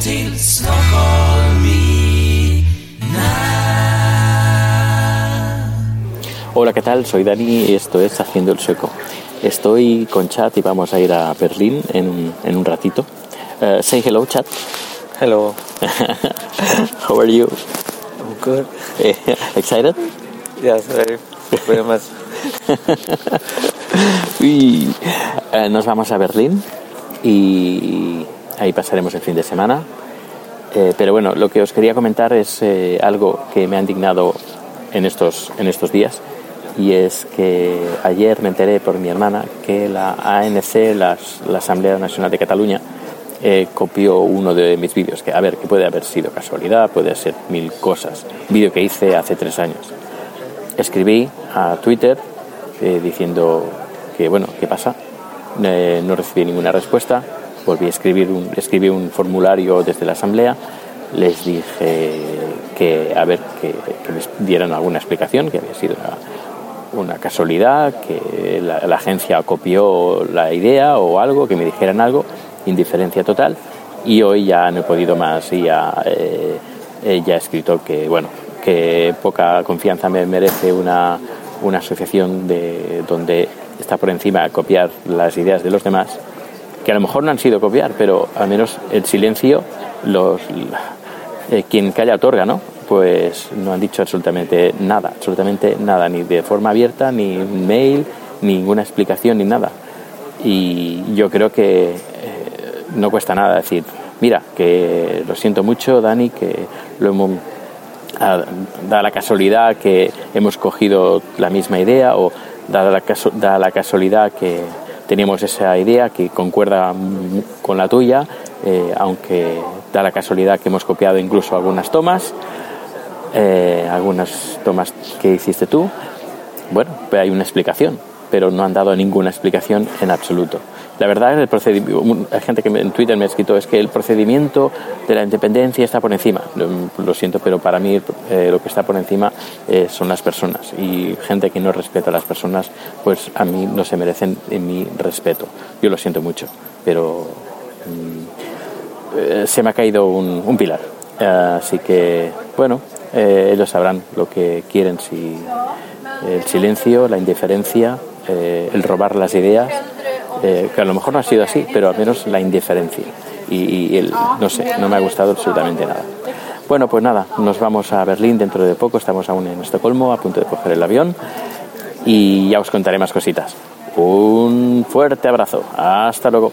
till Stockholm i Hola, ¿qué tal? Soy Dani y esto es Haciendo el Sueco. Estoy con Chat y vamos a ir a Berlín en, en un ratito. Eh, say hello, Chat. Hello, How are you? I'm good. Eh, excited? Yes, very, very much. Uy. Eh, nos vamos a Berlín y ahí pasaremos el fin de semana. Eh, pero bueno, lo que os quería comentar es eh, algo que me ha indignado en estos, en estos días y es que ayer me enteré por mi hermana que la ANC, la Asamblea Nacional de Cataluña, eh, copió uno de mis vídeos, que a ver, que puede haber sido casualidad, puede ser mil cosas. Vídeo que hice hace tres años escribí a Twitter diciendo que, bueno, ¿qué pasa? No recibí ninguna respuesta. Volví a escribir un, escribí un formulario desde la asamblea. Les dije que, a ver, que, que me dieran alguna explicación, que había sido una, casualidad, que la, la agencia copió la idea o algo, que me dijeran algo, indiferencia total. Y hoy ya no he podido más y ya, eh, eh, ya he escrito que, bueno, que poca confianza me merece una, una asociación de, donde está por encima copiar las ideas de los demás, que a lo mejor no han sido copiar, pero al menos el silencio, los, eh, quien calla otorga, ¿no? Pues no han dicho absolutamente nada, absolutamente nada, ni de forma abierta, ni mail, ninguna explicación, ni nada. Y yo creo que eh, no cuesta nada decir, mira, que lo siento mucho, Dani, que lo hemos da la casualidad que hemos cogido la misma idea o da la casualidad que teníamos esa idea que concuerda con la tuya, eh, aunque da la casualidad que hemos copiado incluso algunas tomas, eh, algunas tomas que hiciste tú. Bueno, hay una explicación, pero no han dado ninguna explicación en absoluto. La verdad es procedimiento, hay gente que en Twitter me ha escrito es que el procedimiento de la independencia está por encima. Lo, siento, pero para mí eh, lo que está por encima eh, son las personas y gente que no respeta a las personas, pues a mí no se merecen mi respeto. Yo lo siento mucho, pero mm, eh, se me ha caído un, un pilar. Así que, bueno, ellos sabrán lo que quieren, si el silencio, la indiferencia, el robar las ideas, eh, que a lo mejor no ha sido así, pero al menos la indiferencia. Y, y el, no sé, no me ha gustado absolutamente nada. Bueno, pues nada, nos vamos a Berlín dentro de poco, estamos aún en Estocolmo, a punto de coger el avión y ya os contaré más cositas. Un fuerte abrazo, hasta luego.